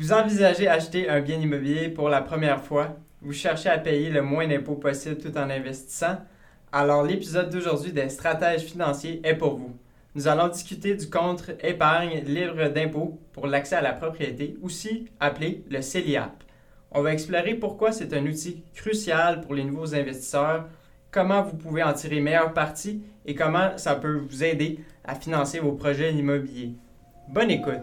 Vous envisagez acheter un bien immobilier pour la première fois? Vous cherchez à payer le moins d'impôts possible tout en investissant? Alors l'épisode d'aujourd'hui des stratèges financiers est pour vous. Nous allons discuter du contre épargne libre d'impôts pour l'accès à la propriété, aussi appelé le CELIAP. On va explorer pourquoi c'est un outil crucial pour les nouveaux investisseurs, comment vous pouvez en tirer meilleur parti et comment ça peut vous aider à financer vos projets immobiliers. Bonne écoute!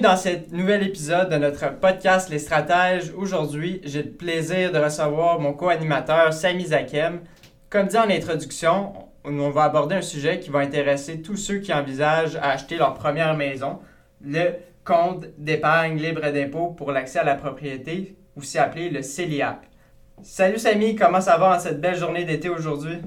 Bienvenue dans ce nouvel épisode de notre podcast Les Stratèges. Aujourd'hui, j'ai le plaisir de recevoir mon co-animateur Sami Zakem. Comme dit en introduction, on va aborder un sujet qui va intéresser tous ceux qui envisagent à acheter leur première maison, le compte d'épargne libre d'impôt pour l'accès à la propriété, aussi appelé le CELIAP. Salut Samy, comment ça va en cette belle journée d'été aujourd'hui?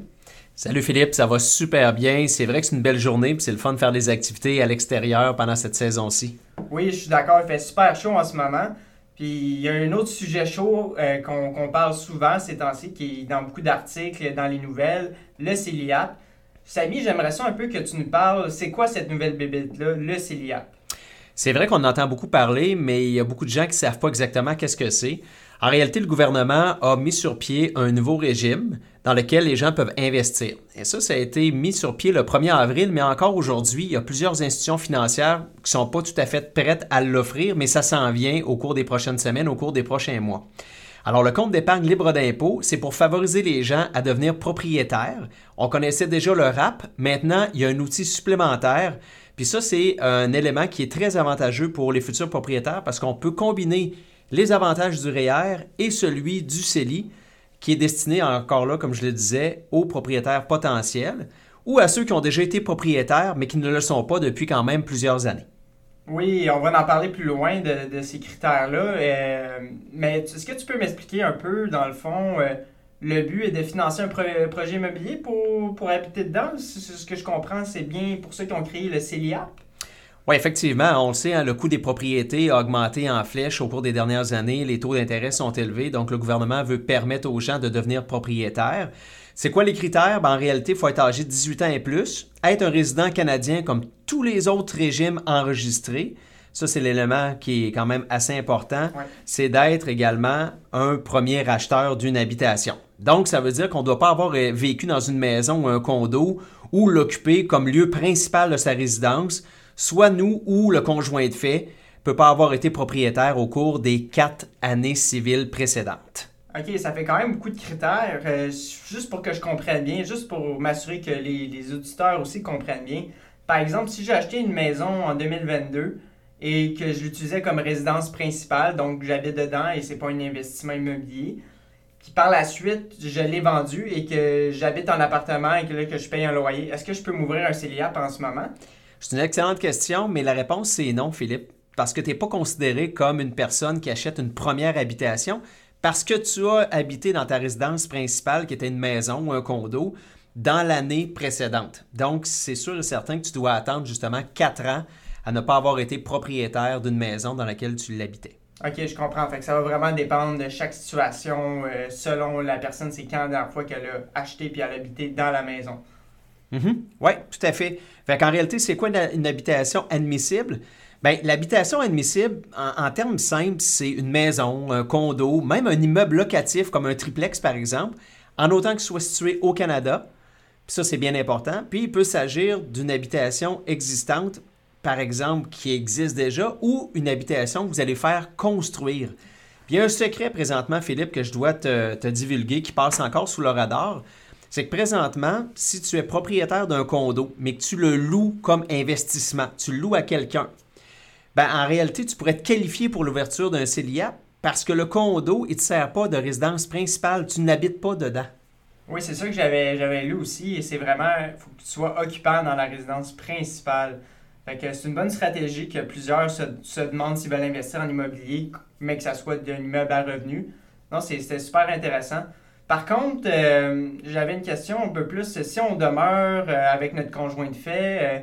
Salut Philippe, ça va super bien. C'est vrai que c'est une belle journée, puis c'est le fun de faire des activités à l'extérieur pendant cette saison-ci. Oui, je suis d'accord, il fait super chaud en ce moment. Puis il y a un autre sujet chaud euh, qu'on parle souvent ces temps-ci, qui est dans beaucoup d'articles, dans les nouvelles, le CELIAP. Samy, j'aimerais ça un peu que tu nous parles, c'est quoi cette nouvelle bébête-là, le CELIAP? C'est vrai qu'on entend beaucoup parler, mais il y a beaucoup de gens qui ne savent pas exactement qu'est-ce que c'est. En réalité, le gouvernement a mis sur pied un nouveau régime dans lequel les gens peuvent investir. Et ça, ça a été mis sur pied le 1er avril, mais encore aujourd'hui, il y a plusieurs institutions financières qui ne sont pas tout à fait prêtes à l'offrir, mais ça s'en vient au cours des prochaines semaines, au cours des prochains mois. Alors, le compte d'épargne libre d'impôt, c'est pour favoriser les gens à devenir propriétaires. On connaissait déjà le RAP. Maintenant, il y a un outil supplémentaire. Puis ça, c'est un élément qui est très avantageux pour les futurs propriétaires parce qu'on peut combiner les avantages du REER et celui du CELI qui est destiné encore là, comme je le disais, aux propriétaires potentiels ou à ceux qui ont déjà été propriétaires mais qui ne le sont pas depuis quand même plusieurs années. Oui, on va en parler plus loin de, ces critères-là. Euh, mais est-ce que tu peux m'expliquer un peu, dans le fond, euh, le but est de financer un projet immobilier pour, pour habiter dedans? Ce que je comprends, c'est bien pour ceux qui ont créé le CELIAP? Oui, effectivement, on le sait, hein, le coût des propriétés a augmenté en flèche au cours des dernières années. Les taux d'intérêt sont élevés, donc le gouvernement veut permettre aux gens de devenir propriétaires. C'est quoi les critères? Ben, en réalité, il faut être âgé de 18 ans et plus, être un résident canadien comme tous les autres régimes enregistrés. Ça, c'est l'élément qui est quand même assez important. C'est d'être également un premier acheteur d'une habitation. Donc, ça veut dire qu'on ne doit pas avoir vécu dans une maison ou un condo ou l'occuper comme lieu principal de sa résidence soit nous ou le conjoint de fait peut pas avoir été propriétaire au cours des quatre années civiles précédentes. OK, ça fait quand même beaucoup de critères. Euh, juste pour que je comprenne bien, juste pour m'assurer que les, auditeurs aussi comprennent bien. Par exemple, si j'ai acheté une maison en 2022 et que je l'utilisais comme résidence principale, donc j'habite dedans et c'est pas un investissement immobilier, puis par la suite, je l'ai vendu et que j'habite en appartement et que là, que je paye un loyer, est-ce que je peux m'ouvrir un CELIAP en ce moment? C'est une excellente question, mais la réponse c'est non, Philippe, parce que tu n'es pas considéré comme une personne qui achète une première habitation parce que tu as habité dans ta résidence principale, qui était une maison ou un condo, dans l'année précédente. Donc, c'est sûr et certain que tu dois attendre justement quatre ans à ne pas avoir été propriétaire d'une maison dans laquelle tu l'habitais. OK, je comprends. Fait que ça va vraiment dépendre de chaque situation euh, selon la personne. C'est quand la dernière fois qu'elle a acheté puis elle a habité dans la maison. Mm-hmm. Oui, tout à fait. Fait qu'en réalité, c'est quoi une, habitation admissible? Bien, l'habitation admissible, en, termes simples, c'est une maison, un condo, même un immeuble locatif comme un triplex, par exemple, en autant qu'il soit situé au Canada. Puis ça, c'est bien important. Puis il peut s'agir d'une habitation existante, par exemple, qui existe déjà, ou une habitation que vous allez faire construire. Il y a un secret présentement, Philippe, que je dois te, divulguer, qui passe encore sous le radar c'est que présentement, si tu es propriétaire d'un condo, mais que tu le loues comme investissement, tu le loues à quelqu'un, ben, en réalité, tu pourrais te qualifier pour l'ouverture d'un CELIAP Parce que le condo, il ne te sert pas de résidence principale. Tu n'habites pas dedans. Oui, c'est ça que j'avais lu aussi. Et c'est vraiment, il faut que tu sois occupant dans la résidence principale. C'est une bonne stratégie que plusieurs se, demandent s'ils veulent investir en immobilier, mais que ça soit d'un immeuble à revenu. Non, c'était super intéressant. Par contre, euh, j'avais une question un peu plus. Si on demeure euh, avec notre conjoint de fait, euh,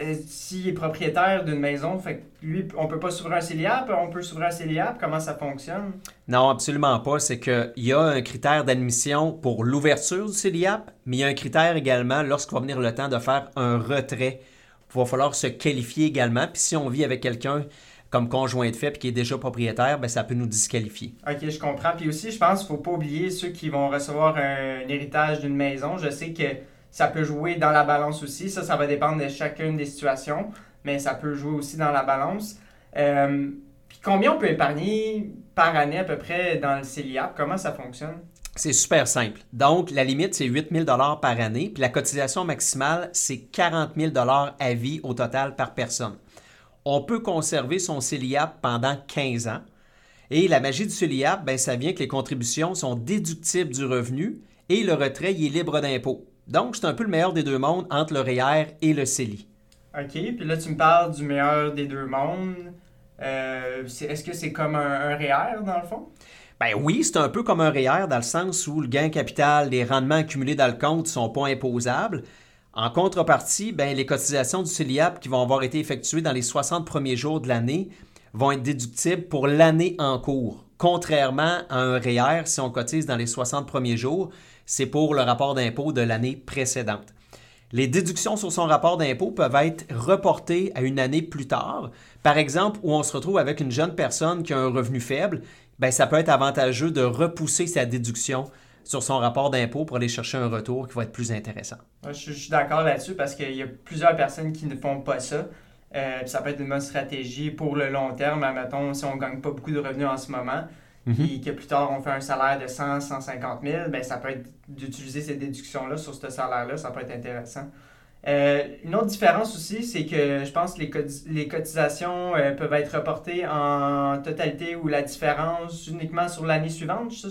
euh, s'il est propriétaire d'une maison, fait que lui, on peut pas s'ouvrir un CELIAP, on peut s'ouvrir un CELIAP, comment ça fonctionne? Non, absolument pas. C'est qu'il y a un critère d'admission pour l'ouverture du CELIAP, mais il y a un critère également lorsqu'il va venir le temps de faire un retrait. Il va falloir se qualifier également. Puis si on vit avec quelqu'un comme conjoint de fait puis qui est déjà propriétaire, ben, ça peut nous disqualifier. Ok, je comprends. Puis aussi, je pense qu'il faut pas oublier ceux qui vont recevoir un, un héritage d'une maison. Je sais que ça peut jouer dans la balance aussi. Ça, ça va dépendre de chacune des situations, mais ça peut jouer aussi dans la balance. Euh, puis combien on peut épargner par année à peu près dans le CELIAP? Comment ça fonctionne? C'est super simple. Donc, la limite, c'est 8 000 par année, puis la cotisation maximale, c'est 40 000 à vie au total par personne. On peut conserver son CELIAP pendant 15 ans. Et la magie du CELIAP, ben, ça vient que les contributions sont déductibles du revenu et le retrait il est libre d'impôt. Donc, c'est un peu le meilleur des deux mondes entre le REER et le CELI. Ok, puis là, tu me parles du meilleur des deux mondes. Euh, Est-ce que c'est comme un, un REER dans le fond? Ben oui, c'est un peu comme un REER dans le sens où le gain capital, les rendements accumulés dans le compte ne sont pas imposables. En contrepartie, ben, les cotisations du CELIAP qui vont avoir été effectuées dans les 60 premiers jours de l'année vont être déductibles pour l'année en cours. Contrairement à un REER, si on cotise dans les 60 premiers jours, c'est pour le rapport d'impôt de l'année précédente. Les déductions sur son rapport d'impôt peuvent être reportées à une année plus tard. Par exemple, où on se retrouve avec une jeune personne qui a un revenu faible, ben, ça peut être avantageux de repousser sa déduction sur son rapport d'impôt pour aller chercher un retour qui va être plus intéressant. Je, je suis d'accord là-dessus parce qu'il y a plusieurs personnes qui ne font pas ça. Euh, ça peut être une bonne stratégie pour le long terme. Mettons, si on ne gagne pas beaucoup de revenus en ce moment, puis que plus tard on fait un salaire de 100, 150 000, ben, ça peut être d'utiliser ces déductions-là sur ce salaire-là. Ça peut être intéressant. Euh, une autre différence aussi, c'est que je pense que les, coti- les cotisations euh, peuvent être reportées en totalité ou la différence uniquement sur l'année suivante. Ça,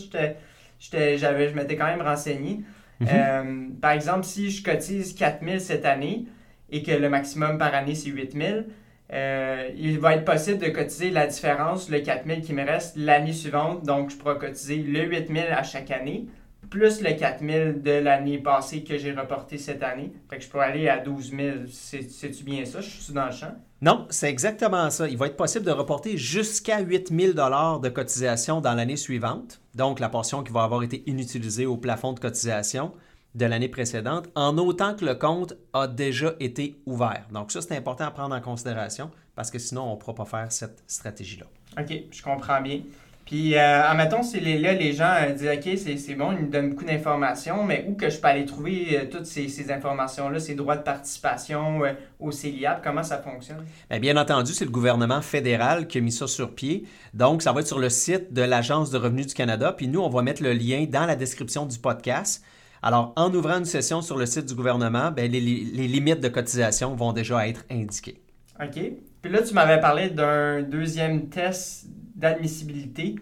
j'avais, je m'étais quand même renseigné. Euh, par exemple, si je cotise 4000 cette année et que le maximum par année c'est 8000, euh, il va être possible de cotiser la différence, le 4000 qui me reste l'année suivante. Donc, je pourrais cotiser le 8000 à chaque année, plus le 4000 de l'année passée que j'ai reporté cette année. Fait que je pourrais aller à 12 000. C'est- C'est-tu bien ça? Je suis dans le champ? Non, c'est exactement ça. Il va être possible de reporter jusqu'à 8 000 de cotisation dans l'année suivante, donc la portion qui va avoir été inutilisée au plafond de cotisation de l'année précédente, en autant que le compte a déjà été ouvert. Donc ça, c'est important à prendre en considération parce que sinon, on ne pourra pas faire cette stratégie-là. OK, je comprends bien. Puis, euh, admettons, les, là, les gens euh, disent OK, c'est c'est bon, ils nous donnent beaucoup d'informations, mais où que je peux aller trouver euh, toutes ces, ces informations-là, ces droits de participation euh, au CELIAP, comment ça fonctionne? Bien, bien entendu, c'est le gouvernement fédéral qui a mis ça sur pied. Donc, ça va être sur le site de l'Agence de revenus du Canada. Puis nous, on va mettre le lien dans la description du podcast. Alors, en ouvrant une session sur le site du gouvernement, bien, les, les limites de cotisation vont déjà être indiquées. OK. Puis là, tu m'avais parlé d'un deuxième test d'admissibilité.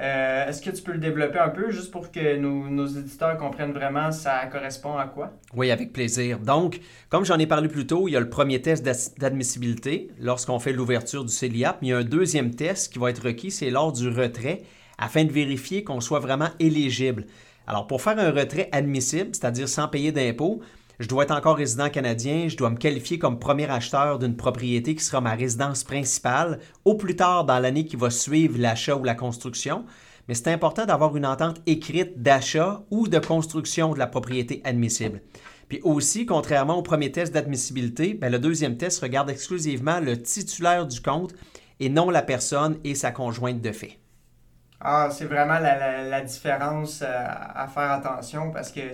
Euh, Est-ce que tu peux le développer un peu juste pour que nos, nos éditeurs comprennent vraiment ça correspond à quoi? Oui, avec plaisir. Donc, comme j'en ai parlé plus tôt, il y a le premier test d'admissibilité lorsqu'on fait l'ouverture du CELIAP. Il y a un deuxième test qui va être requis, c'est lors du retrait, afin de vérifier qu'on soit vraiment éligible. Alors, pour faire un retrait admissible, c'est-à-dire sans payer d'impôt, je dois être encore résident canadien, je dois me qualifier comme premier acheteur d'une propriété qui sera ma résidence principale, au plus tard dans l'année qui va suivre l'achat ou la construction. Mais c'est important d'avoir une entente écrite d'achat ou de construction de la propriété admissible. Puis aussi, contrairement au premier test d'admissibilité, ben, le deuxième test regarde exclusivement le titulaire du compte et non la personne et sa conjointe de fait. Ah, c'est vraiment la, différence euh, à faire attention parce que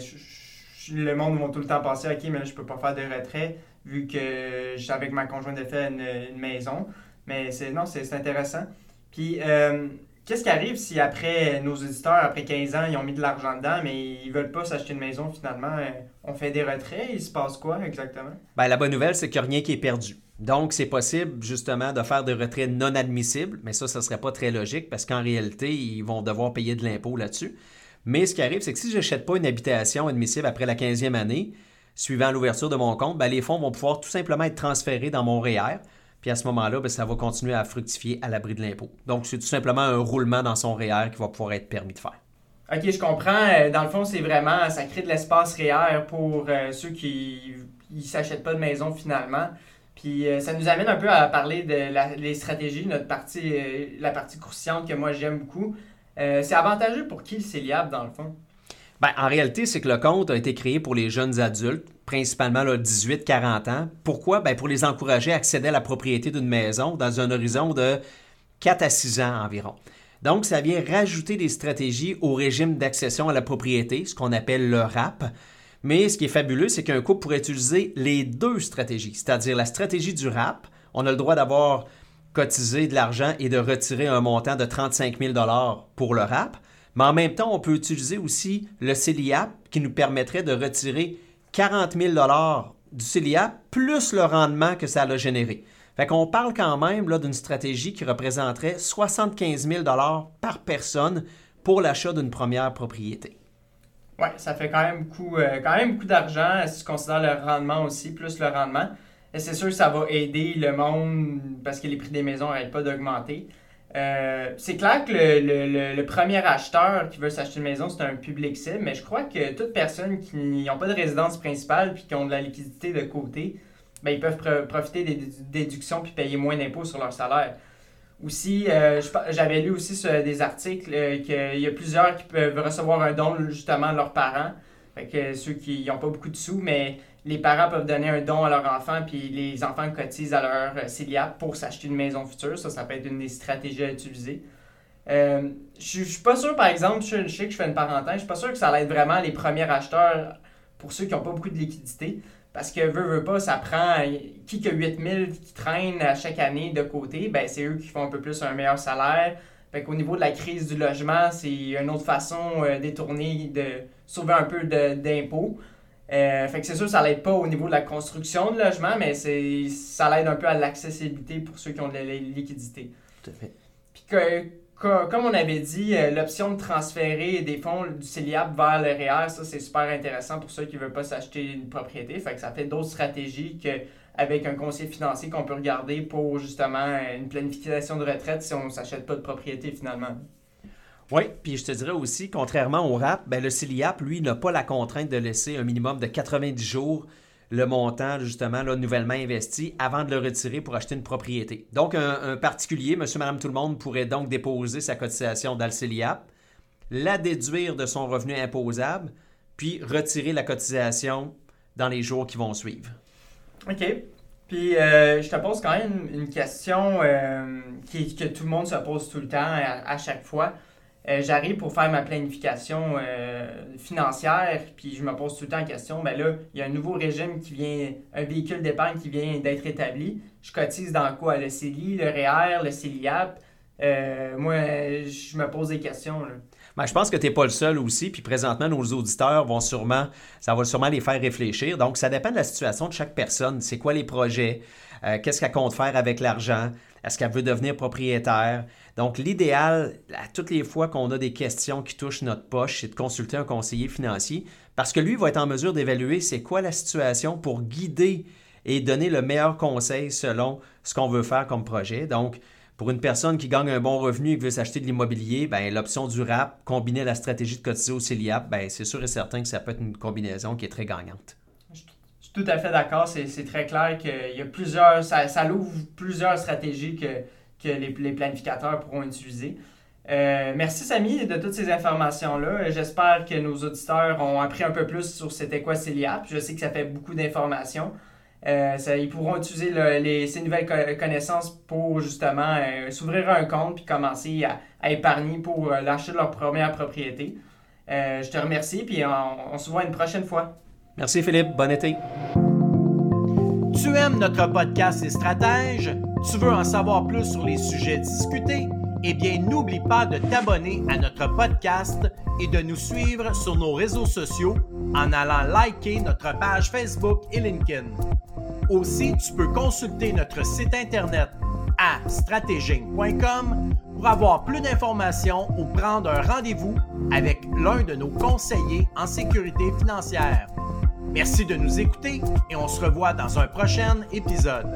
le monde va tout le temps penser OK, mais je peux pas faire de retrait vu que je avec ma conjointe de fait une, maison. Mais c'est non, c'est intéressant. Puis, euh, qu'est-ce qui arrive si après nos éditeurs, après 15 ans, ils ont mis de l'argent dedans, mais ils veulent pas s'acheter une maison finalement? euh, on fait des retraits, il se passe quoi exactement? Ben, la bonne nouvelle, c'est qu'il n'y a rien qui est perdu. Donc, c'est possible justement de faire des retraits non admissibles, mais ça, ça ne serait pas très logique parce qu'en réalité, ils vont devoir payer de l'impôt là-dessus. Mais ce qui arrive, c'est que si je n'achète pas une habitation admissible après la 15e année, suivant l'ouverture de mon compte, ben, les fonds vont pouvoir tout simplement être transférés dans mon REER. Puis à ce moment-là, ben, ça va continuer à fructifier à l'abri de l'impôt. Donc, c'est tout simplement un roulement dans son REER qui va pouvoir être permis de faire. OK, je comprends. Euh, dans le fond, c'est vraiment, ça crée de l'espace REER pour euh, ceux qui ne s'achètent pas de maison finalement. Puis euh, ça nous amène un peu à parler de les stratégies, notre partie, la partie croustillante que moi j'aime beaucoup. C'est avantageux pour qui le CELIAP dans le fond? Ben, en réalité, c'est que le compte a été créé pour les jeunes adultes, principalement 18-40 ans. Pourquoi? Ben, pour les encourager à accéder à la propriété d'une maison dans un horizon de 4 à 6 ans environ. Donc, ça vient rajouter des stratégies au régime d'accession à la propriété, ce qu'on appelle le RAP. Mais ce qui est fabuleux, c'est qu'un couple pourrait utiliser les deux stratégies, c'est-à-dire la stratégie du RAP. On a le droit d'avoir cotisé de l'argent et de retirer un montant de 35 000 pour le RAP. Mais en même temps, on peut utiliser aussi le CELIAP qui nous permettrait de retirer 40 000 du CELIAP plus le rendement que ça a généré. Fait qu'on parle quand même d'une stratégie qui représenterait 75 000 par personne pour l'achat d'une première propriété. Oui, ça fait quand même beaucoup, euh, quand même beaucoup d'argent si tu considères le rendement aussi, plus le rendement. C'est sûr que ça va aider le monde parce que les prix des maisons n'arrêtent pas d'augmenter. Euh, c'est clair que le, premier acheteur qui veut s'acheter une maison, c'est un public cible, mais je crois que toute personne qui n'ont pas de résidence principale puis qui ont de la liquidité de côté, ben, ils peuvent profiter des déductions puis payer moins d'impôts sur leur salaire. Aussi, euh, j'avais lu aussi des articles euh, qu'il y a plusieurs qui peuvent recevoir un don justement de leurs parents. Fait que ceux qui n'ont pas beaucoup de sous, mais les parents peuvent donner un don à leur enfant, puis les enfants cotisent à leur euh, CELIAP pour s'acheter une maison future. Ça, ça peut être une des stratégies à utiliser. Euh, je suis pas sûr, par exemple, je, sais que je fais une parenthèse, je suis pas sûr que ça va être vraiment les premiers acheteurs pour ceux qui n'ont pas beaucoup de liquidité. Parce que veut, veut pas, ça prend qui que 8000 qui traînent à chaque année de côté, ben c'est eux qui font un peu plus un meilleur salaire. Fait qu'au niveau de la crise du logement, c'est une autre façon euh, détournée de sauver un peu d'impôts. Euh, fait que c'est sûr ça l'aide pas au niveau de la construction de logement, mais c'est ça l'aide un peu à l'accessibilité pour ceux qui ont de la liquidité. Tout à fait. Puis comme on avait dit, euh, l'option de transférer des fonds du CELIAP vers le REER, ça c'est super intéressant pour ceux qui ne veulent pas s'acheter une propriété. Fait que ça fait d'autres stratégies qu'avec un conseiller financier qu'on peut regarder pour justement une planification de retraite si on ne s'achète pas de propriété finalement. Oui, puis je te dirais aussi, contrairement au RAP, ben le CILIAP, lui, n'a pas la contrainte de laisser un minimum de 90 jours le montant, justement, là, nouvellement investi avant de le retirer pour acheter une propriété. Donc, un, particulier, monsieur, madame, tout le monde, pourrait donc déposer sa cotisation dans le CILIAP, la déduire de son revenu imposable, puis retirer la cotisation dans les jours qui vont suivre. OK. Puis, euh, je te pose quand même une question euh, que tout le monde se pose tout le temps, à chaque fois. Euh, j'arrive pour faire ma planification euh, financière, puis je me pose tout le temps la question, ben là, il y a un nouveau régime qui vient, un véhicule d'épargne qui vient d'être établi. Je cotise dans quoi? Le CELI, le REER, le CELIAP. Euh, moi, je me pose des questions. Ben, je pense que tu n'es pas le seul aussi, puis présentement, nos auditeurs vont sûrement, ça va sûrement les faire réfléchir. Donc, ça dépend de la situation de chaque personne. C'est quoi les projets? Qu'est-ce qu'elle compte faire avec l'argent? Est-ce qu'elle veut devenir propriétaire? Donc, l'idéal, à toutes les fois qu'on a des questions qui touchent notre poche, c'est de consulter un conseiller financier parce que lui va être en mesure d'évaluer c'est quoi la situation pour guider et donner le meilleur conseil selon ce qu'on veut faire comme projet. Donc, pour une personne qui gagne un bon revenu et qui veut s'acheter de l'immobilier, ben, l'option du RAP combinée à la stratégie de cotiser au CELIAP, ben, c'est sûr et certain que ça peut être une combinaison qui est très gagnante. Suis tout à fait d'accord. C'est très clair qu'il y a plusieurs, ça, ça ouvre plusieurs stratégies que les, planificateurs pourront utiliser. Euh, merci Samy de toutes ces informations-là. J'espère que nos auditeurs ont appris un peu plus sur c'était quoi. Je sais que ça fait beaucoup d'informations. Euh, ils pourront utiliser ces nouvelles connaissances pour justement euh, s'ouvrir un compte puis commencer à, épargner pour l'achat de leur première propriété. je te remercie puis on se voit une prochaine fois. Merci Philippe, bon été. Tu aimes notre podcast Les Stratèges? Tu veux en savoir plus sur les sujets discutés? Eh bien, n'oublie pas de t'abonner à notre podcast et de nous suivre sur nos réseaux sociaux en allant liker notre page Facebook et LinkedIn. Aussi, tu peux consulter notre site internet à stratéging.com pour avoir plus d'informations ou prendre un rendez-vous avec l'un de nos conseillers en sécurité financière. Merci de nous écouter et on se revoit dans un prochain épisode.